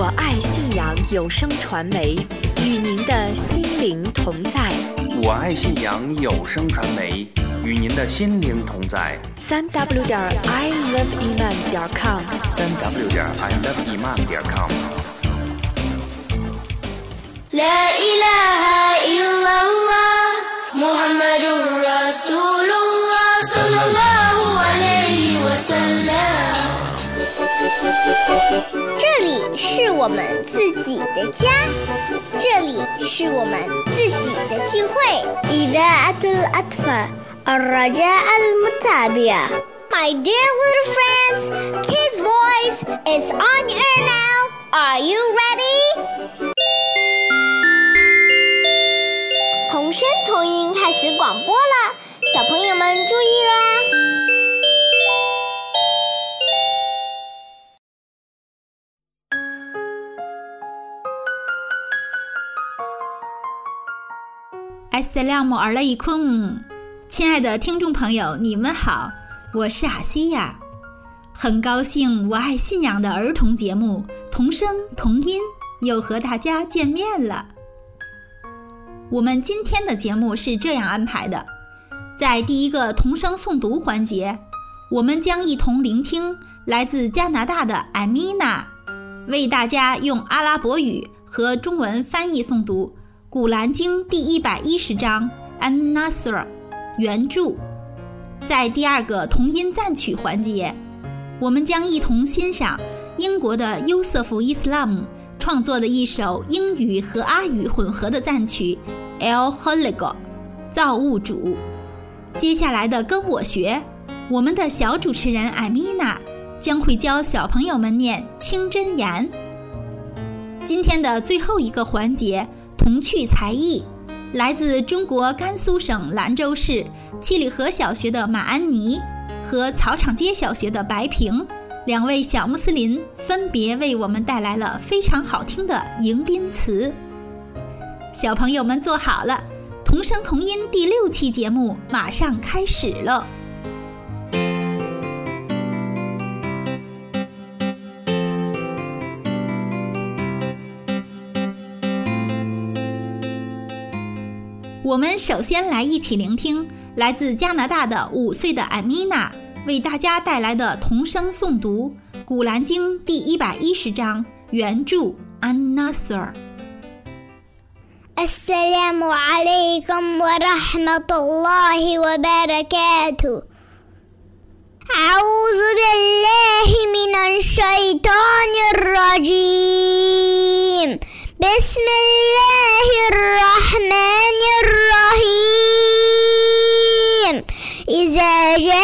我爱信阳有声传媒，与您的心灵同在。我爱信阳有声传媒，与您的心灵同在。三 w 点 i love iman 点 com。三 w 点 i love iman 点 com。这里是我们自己的家，这里是我们自己的聚会。إذاعة الأطفال الرجاء المتابعة My dear little friends, Kids Voice is on air now. Are you ready? 童声童音开始广播了，小朋友们注意啦！ 艾斯拉姆尔雷昆，亲爱的听众朋友，你们好，我是阿西亚，很高兴我爱信仰的儿童节目童声童音又和大家见面了。我们今天的节目是这样安排的，在第一个童声诵读环节，我们将一同聆听来自加拿大的艾米娜为大家用阿拉伯语和中文翻译诵读。《古兰经》第一百一十章《安纳斯尔》原著，在第二个童音赞曲环节，我们将一同欣赏英国的优瑟夫·伊斯兰姆创作的一首英语和阿语混合的赞曲《El Holigo》造物主。接下来的跟我学，我们的小主持人艾米娜将会教小朋友们念清真言。今天的最后一个环节。童趣才艺，来自中国甘肃省兰州市七里河小学的马安妮和草场街小学的白平两位小穆斯林，分别为我们带来了非常好听的迎宾词。小朋友们坐好了，童声童音第六期节目马上开始了。我们首先来一起聆听来自加拿大的五岁的艾米娜为大家带来的童声诵读《古兰经》第一百一十章原着安纳瑟尔。 السلام عليكم ورحمة الله وبركاته أعوذ بالله من الشيطان الرجيم بسم الله الرحمن الرحيم. إذا جاء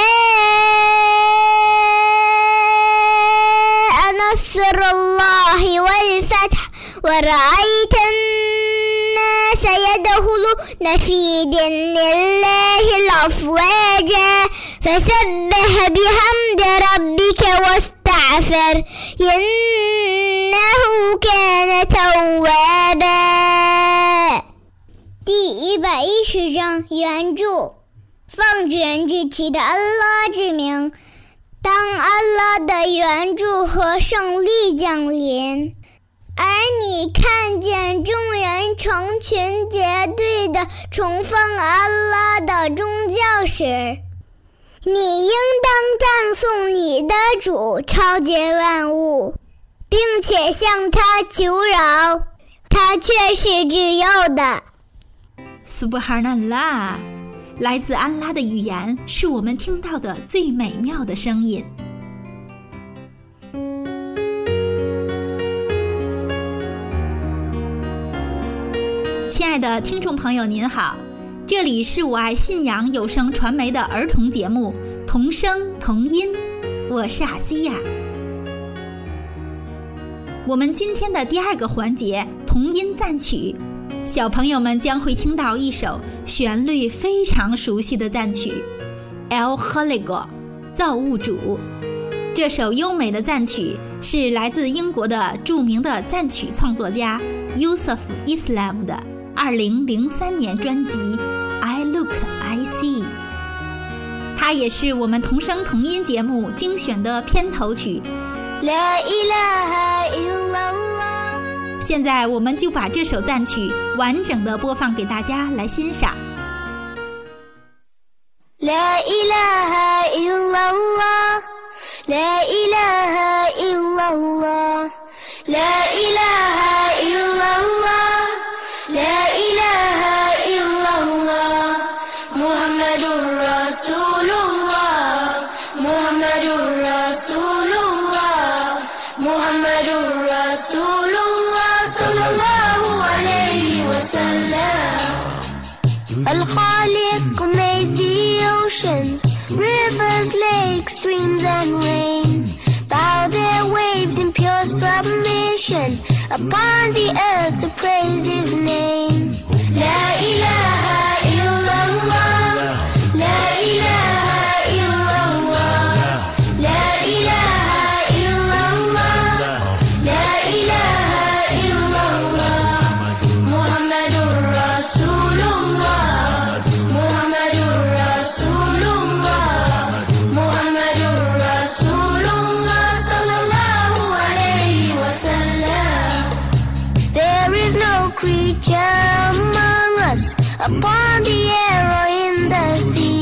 نصر الله والفتح ورأيت الناس يدخلون في دين الله الأفواجا فسبح بحمد ربك واستغفر إنه كان توابا 第一百一十章原着，奉主人具体的安拉之名，当安拉的援助和胜利降临。而你看见众人成群结队的崇奉安拉的宗教时， 你应当赞颂你的主超绝万物，并且向他求饶，他却是自由的。苏布哈纳拉，来自安拉的语言是我们听到的最美妙的声音。亲爱的听众朋友，您好，这里是我爱信仰有声传媒的儿童节目《童声童音》，我是阿西亚。我们今天的第二个环节童音赞曲，小朋友们将会听到一首旋律非常熟悉的赞曲《El Holigo》，造物主。这首优美的赞曲是来自英国的著名的赞曲创作家 Yusuf Islam 的2003年专辑《它也是我们同声同音节目精选的片头曲。现在我们就把这首赞曲完整的播放给大家来欣赏。Al-Khaliq made the oceans, rivers, lakes, streams and rain. Bow their waves in pure submission upon the earth to praise his name. La ilaha upon the air or in the sea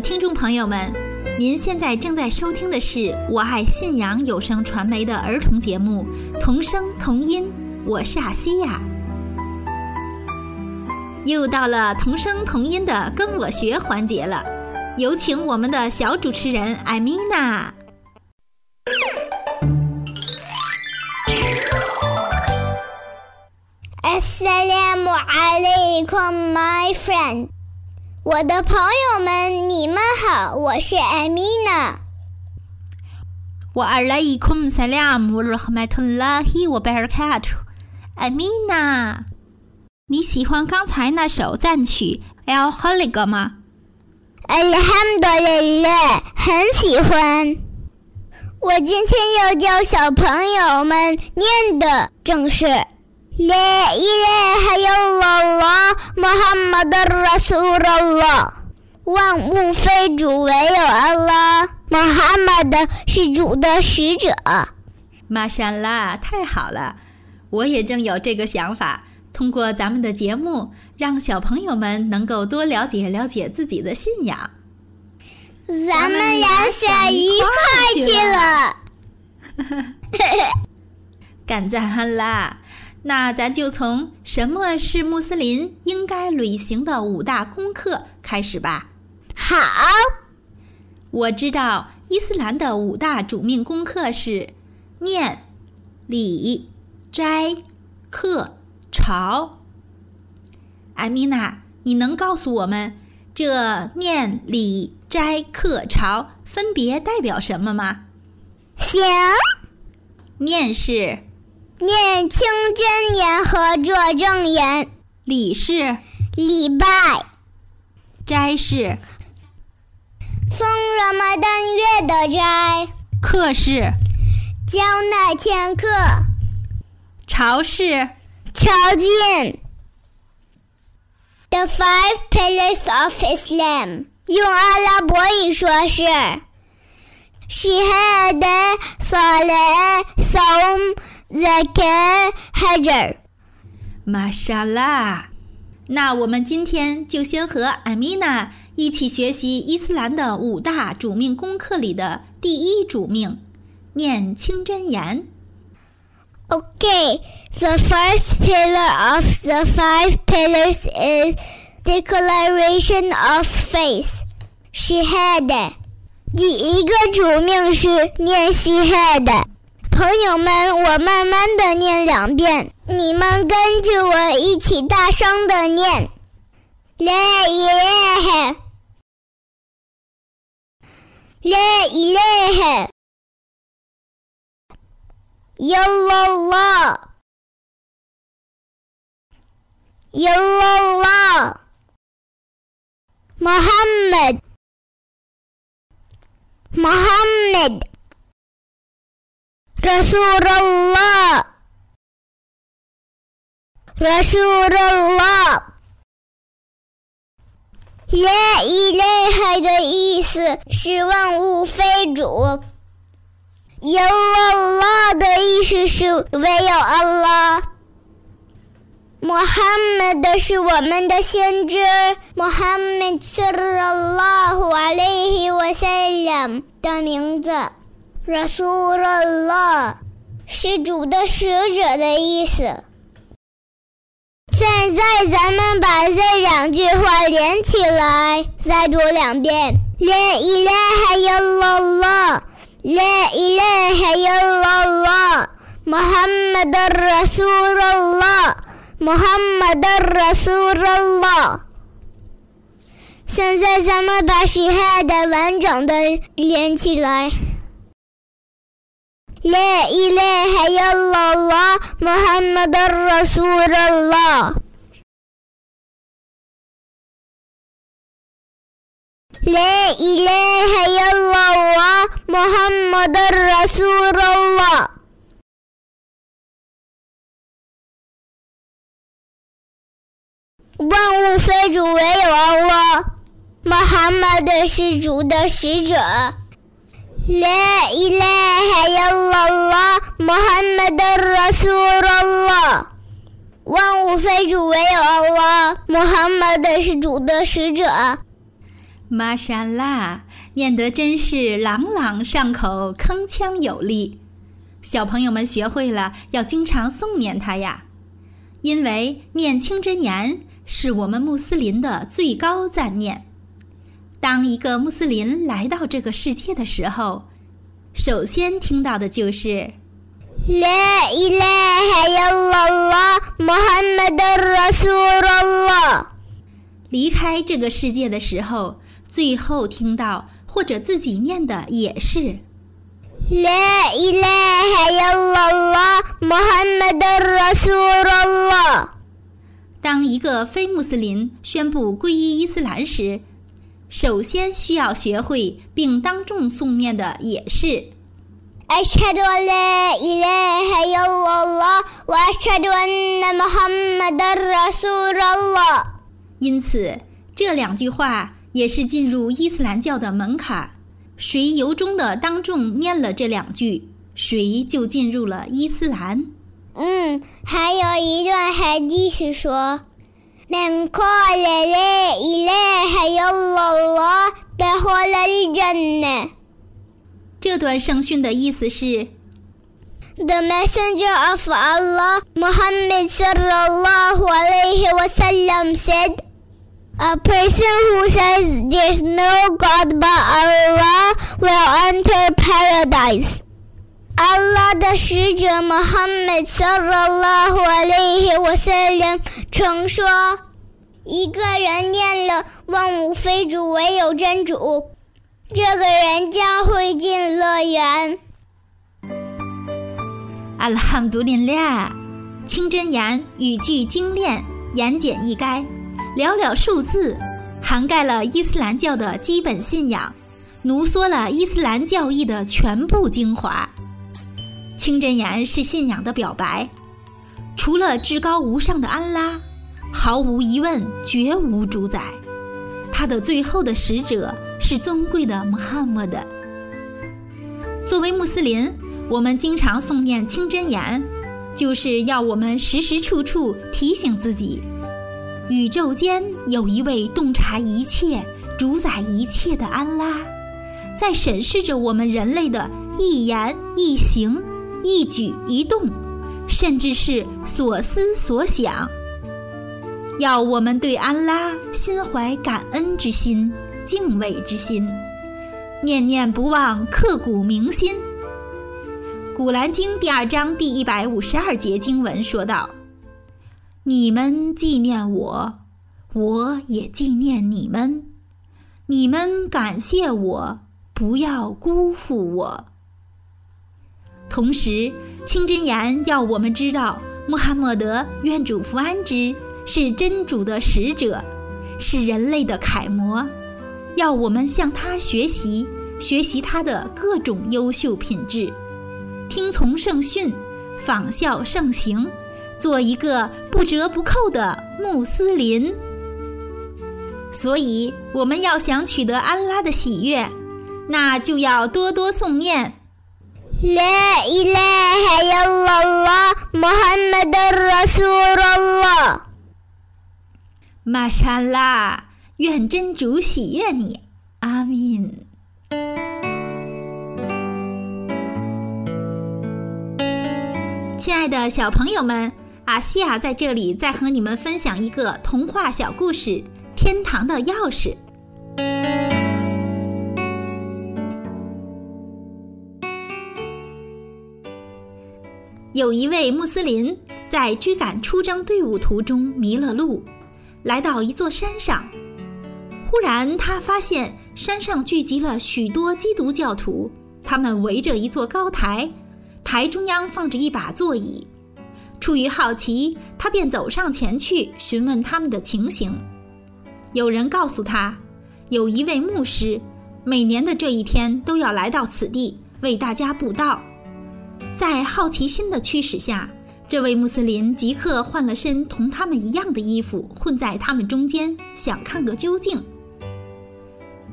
听众朋友们，您现在正在收听的是我爱信仰有声传媒的儿童节目《童声童音》，我是阿西亚。又到了童声童音的跟我学环节了，有请我们的小主持人艾米娜。Assalamu alaikum, my friend。我的朋友们，你们好，我是艾米娜。我阿拉伊库姆萨拉姆热哈麦图拉希我贝尔卡图，艾米娜，你喜欢刚才那首赞曲《El Holiga》吗？Alhamdulillah，很喜欢。我今天要教小朋友们念的正是 La ilaha illallah Muhammadur Rasulullah，万物非主，唯有安拉。Muhammad 是主的使者。玛莎拉，太好了！我也正有这个想法，通过咱们的节目，让小朋友们能够多了解了解自己的信仰。咱们俩想一块去了。干赞汉啦！那咱就从什么是穆斯林应该履行的五大功课开始吧。好，我知道伊斯兰的五大主命功课是念、礼、斋、课、朝。艾米娜，你能告诉我们这念、礼、斋、课、朝分别代表什么吗？行，念是，念清真言和作正言，礼是，礼拜，斋是，封热玛丹月的斋，课是，交纳天课，朝是，朝觐。The five pillars of Islam. 用阿拉伯语说是。Shahada, Salah, Saum, Zakah, Hajr。玛莎拉。那我们今天就先和艾米娜一起学习伊斯兰的五大主命功课里的第一主命——念清真言。 Okay, the first pillar of the five pillars is declaration of faith. Shahada. 第一个主命是念 Shahada。 朋友们，我慢慢的念两遍，你们跟着我一起大声的念。La ilaha La ilaha illallah illallah rasulullah，rasulullah，耶以莱海的意思是万物非主，亚拉拉的意思是唯有阿拉，穆罕默德是我们的先知，穆罕默德是拉哈胡阿里和赛亚姆的名字。r a s u l a l l a 是主的使者的意思。现在咱们把这两句话连起来，再读两遍：La ilaha i l l a l l a l a ilaha la la m u h a m m a d r a s u l a l l a m u h a m m a d r a s u l a l l a 现在咱们把喜爱的完整的连起来。لا إله إلا الله محمد رسول الله لا إله إلا الله محمد رسول الله 万物非主，唯有 Allah。Muhammad 是主的使者。La ilaha illallah Muhammad Rasulullah。万物非主，唯有 Allah。Muhammad 是主的使者。玛莎拉，念得真是朗朗上口，铿锵有力。小朋友们学会了，要经常诵念它呀，因为念清真言是我们穆斯林的最高赞念。当一个穆斯林来到这个世界的时候，首先听到的就是 La ilaha illallah Muhammad Rasulullah。离开这个世界的时候，最后听到或者自己念的也是 La ilaha illallah Muhammad Rasulullah。当一个非穆斯林宣布皈依伊斯兰时，首先需要学会并当众诵念的也是أشهد أن لا إله إلا الله وأشهد أن محمد رسول الله。因此，这两句话也是进入伊斯兰教的门槛。谁由衷的当众念了这两句，谁就进入了伊斯兰。嗯，还有一段海地是说：“من قال لا إله إلا الله دخل الجنة。” 这段圣训的意思是： The Messenger of Allah, Muhammad sallallahu alayhi wasallam said, "A person who says there's no God but Allah will enter paradise." Allah 的使者 Muhammad sallallahu alayhi wasallam 曾说：“一个人念了万物非主，唯有真主， 这个人将会进乐园。”阿拉罕独林俩，清真言语句精炼，言简意赅，寥寥数字，涵盖了伊斯兰教的基本信仰，浓缩了伊斯兰教义的全部精华。清真言是信仰的表白，除了至高无上的安拉，毫无疑问绝无主宰。他的最后的使者是尊贵的穆罕默德。作为穆斯林，我们经常诵念清真言，就是要我们时时处处提醒自己：宇宙间有一位洞察一切、主宰一切的安拉，在审视着我们人类的一言一行、一举一动，甚至是所思所想。要我们对安拉心怀感恩之心、敬畏之心，念念不忘、刻骨铭心。古兰经第二章第一百五十二节经文说道：“你们纪念我，我也纪念你们；你们感谢我，不要辜负我。”同时，清真言要我们知道，穆罕默德愿主福安之。是真主的使者，是人类的楷模，要我们向他学习，学习他的各种优秀品质，听从圣训，仿效圣行，做一个不折不扣的穆斯林。所以，我们要想取得安拉的喜悦，那就要多多诵念。لا إله إلا الله محمد رسول الله。马沙拉。愿真主喜悦你，阿敏。亲爱的小朋友们，阿西亚在这里再和你们分享一个童话小故事《天堂的钥匙》。有一位穆斯林在追赶出征队伍途中迷了路。来到一座山上，忽然他发现山上聚集了许多基督教徒，他们围着一座高台，台中央放着一把座椅。出于好奇，他便走上前去询问他们的情形。有人告诉他，有一位牧师，每年的这一天都要来到此地为大家布道。在好奇心的驱使下。这位穆斯林即刻换了身同他们一样的衣服，混在他们中间，想看个究竟。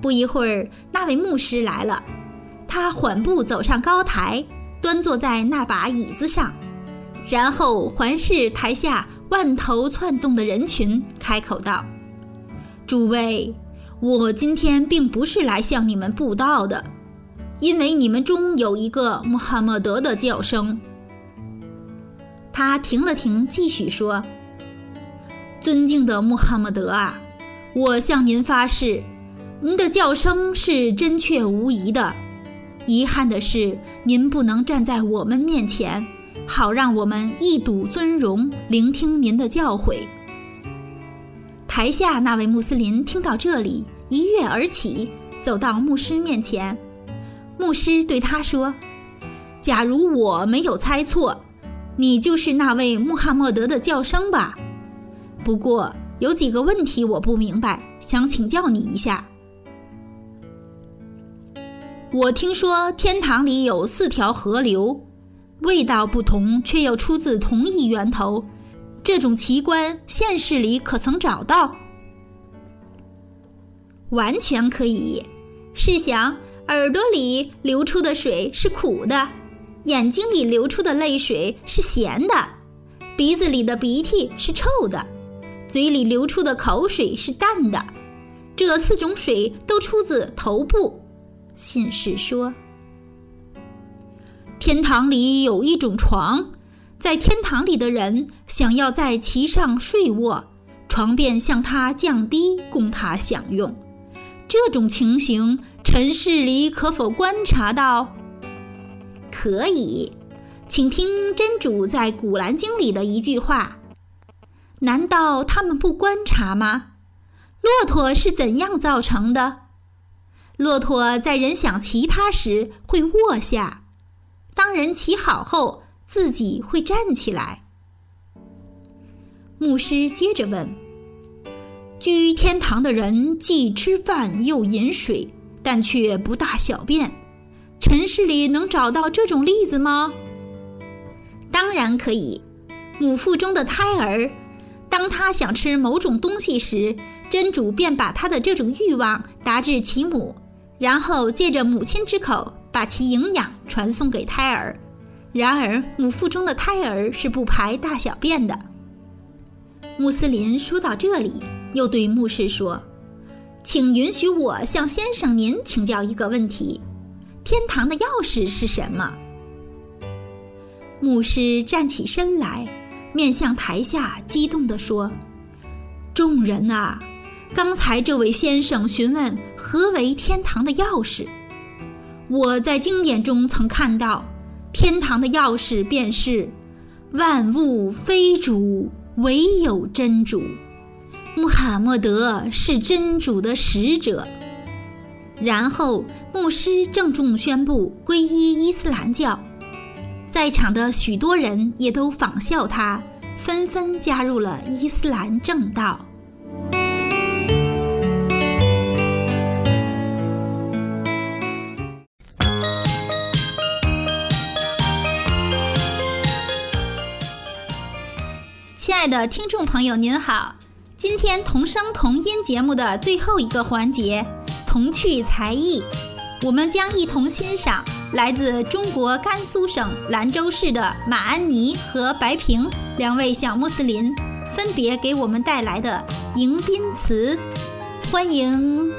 不一会儿，那位牧师来了，他缓步走上高台，端坐在那把椅子上，然后环视台下万头窜动的人群，开口道：“诸位，我今天并不是来向你们布道的，因为你们中有一个穆罕默德的叫声。”他停了停，继续说：“尊敬的穆罕默德啊，我向您发誓，您的叫声是真确无疑的。遗憾的是，您不能站在我们面前，好让我们一睹尊容，聆听您的教诲。”台下那位穆斯林听到这里，一跃而起，走到牧师面前。牧师对他说：“假如我没有猜错。”你就是那位穆罕默德的叫声吧？不过有几个问题我不明白，想请教你一下。我听说天堂里有四条河流，味道不同，却又出自同一源头。这种奇观，现实里可曾找到？完全可以。试想，耳朵里流出的水是苦的。眼睛里流出的泪水是咸的，鼻子里的鼻涕是臭的，嘴里流出的口水是淡的。这四种水都出自头部。信士说：“天堂里有一种床，在天堂里的人想要在其上睡卧，床便向他降低，供他享用。这种情形，尘世里可否观察到？”可以，请听真主在《古兰经》里的一句话：“难道他们不观察吗？骆驼是怎样造成的？骆驼在人想骑它时会卧下，当人骑好后，自己会站起来。”牧师接着问：“居天堂的人既吃饭又饮水，但却不大小便。”尘世里能找到这种例子吗？当然可以。母腹中的胎儿，当他想吃某种东西时，真主便把他的这种欲望达至其母，然后借着母亲之口把其营养传送给胎儿。然而，母腹中的胎儿是不排大小便的。穆斯林说到这里，又对牧师说：“请允许我向先生您请教一个问题：天堂的钥匙是什么？”牧师站起身来，面向台下，激动地说：“众人啊，刚才这位先生询问何为天堂的钥匙。我在经典中曾看到，天堂的钥匙便是万物非主。”唯有真主，穆罕默德是真主的使者。然后，牧师郑重宣布皈依伊斯兰教，在场的许多人也都仿效他，纷纷加入了伊斯兰正道。亲爱的听众朋友，您好！今天童声童音节目的最后一个环节——童趣才艺，我们将一同欣赏来自中国甘肃省兰州市的马安妮和白平两位小穆斯林分别给我们带来的迎宾词。欢迎！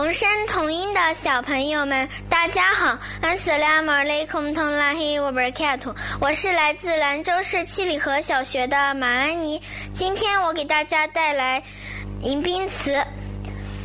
同声同音的小朋友们大家好俺是拉玛雷孔腾拉黑我不是凯特我是来自兰州市七里河小学的马安妮。今天我给大家带来迎宾词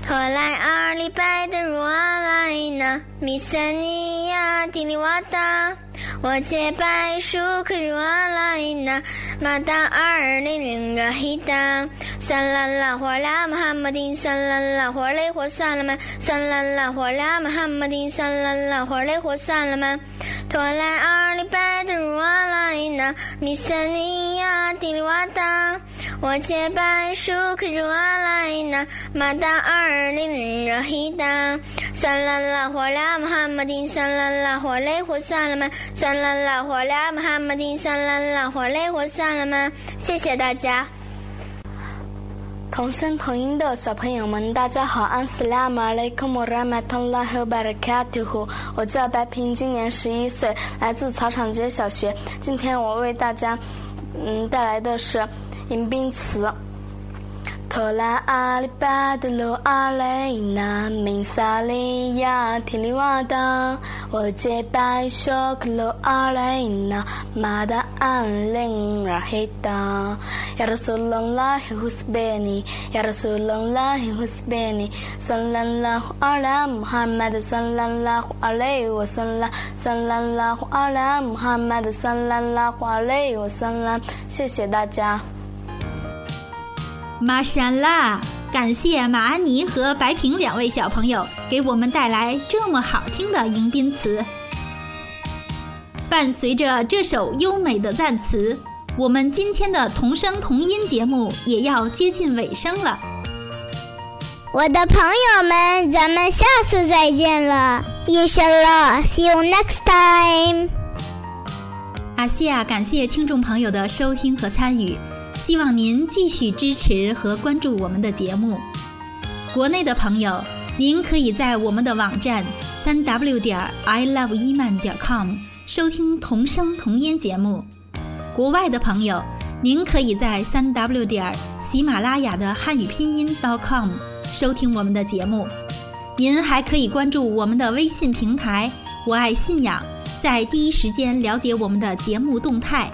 托莱阿里拜的如阿莱纳，米森尼亚迪里瓦达，我洁白舒克如阿莱纳，马达尔里林热希达，算啦啦火啦穆罕默丁，算啦啦火雷火算了吗？算啦啦火啦穆罕默丁，算啦啦火雷火算了吗？托莱阿里拜的如阿莱纳，米森尼亚迪里瓦达，我洁白舒克如阿莱纳，马达尔。零热希达，算啦啦火啦穆罕默丁，算啦啦火雷火算了吗？算啦啦火啦穆罕默丁，算啦啦火雷火算了吗？谢谢大家。同声同音的小朋友们，大家好，安斯拉马雷克莫拉马通拉赫巴尔卡图呼，我叫白平，今年十一岁，来自草场街小学。今天我为大家嗯带来的是迎宾词。托拉阿里巴的罗阿雷纳，明萨利亚提里瓦达，我洁白修克罗阿雷纳，马达安林拉黑达，亚拉苏隆拉希胡斯贝尼，亚拉苏隆拉希胡斯贝尼，算啦啦呼阿拉穆罕默德，算啦啦呼阿雷我算啦，算啦啦呼阿拉穆罕默德，算啦啦呼阿雷我算啦，谢谢大家。玛莎拉，感谢马安妮和白萍两位小朋友给我们带来这么好听的迎宾词。伴随着这首优美的赞词，我们今天的童声童音节目也要接近尾声了。我的朋友们，咱们下次再见了，Inshallah，See you next time。阿西亚，感谢听众朋友的收听和参与。希望您继续支持和关注我们的节目。国内的朋友，您可以在我们的网站三 w 点 i love 伊曼点 com 收听同声同音节目。国外的朋友，您可以在三 w 点喜马拉雅的汉语拼音 dot .com 收听我们的节目。您还可以关注我们的微信平台“我爱信仰”，在第一时间了解我们的节目动态。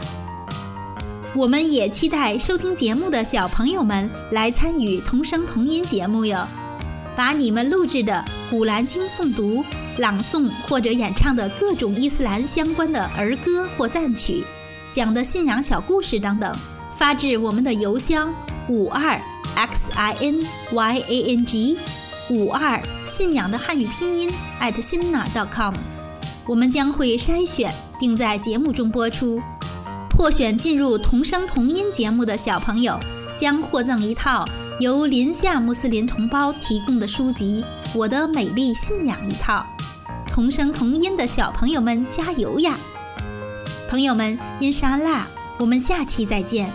我们也期待收听节目的小朋友们来参与童声童音节目哟，把你们录制的《古兰经》诵读、朗诵或者演唱的各种伊斯兰相关的儿歌或赞曲，讲的信仰小故事等等，发至我们的邮箱五二 x i n y a n g 五二信仰的汉语拼音 at sina dot com，我们将会筛选并在节目中播出。获选进入同声同音节目的小朋友，将获赠一套由林夏穆斯林同胞提供的书籍《我的美丽信仰》一套。同声同音的小朋友们，加油呀！朋友们，因沙拉，我们下期再见。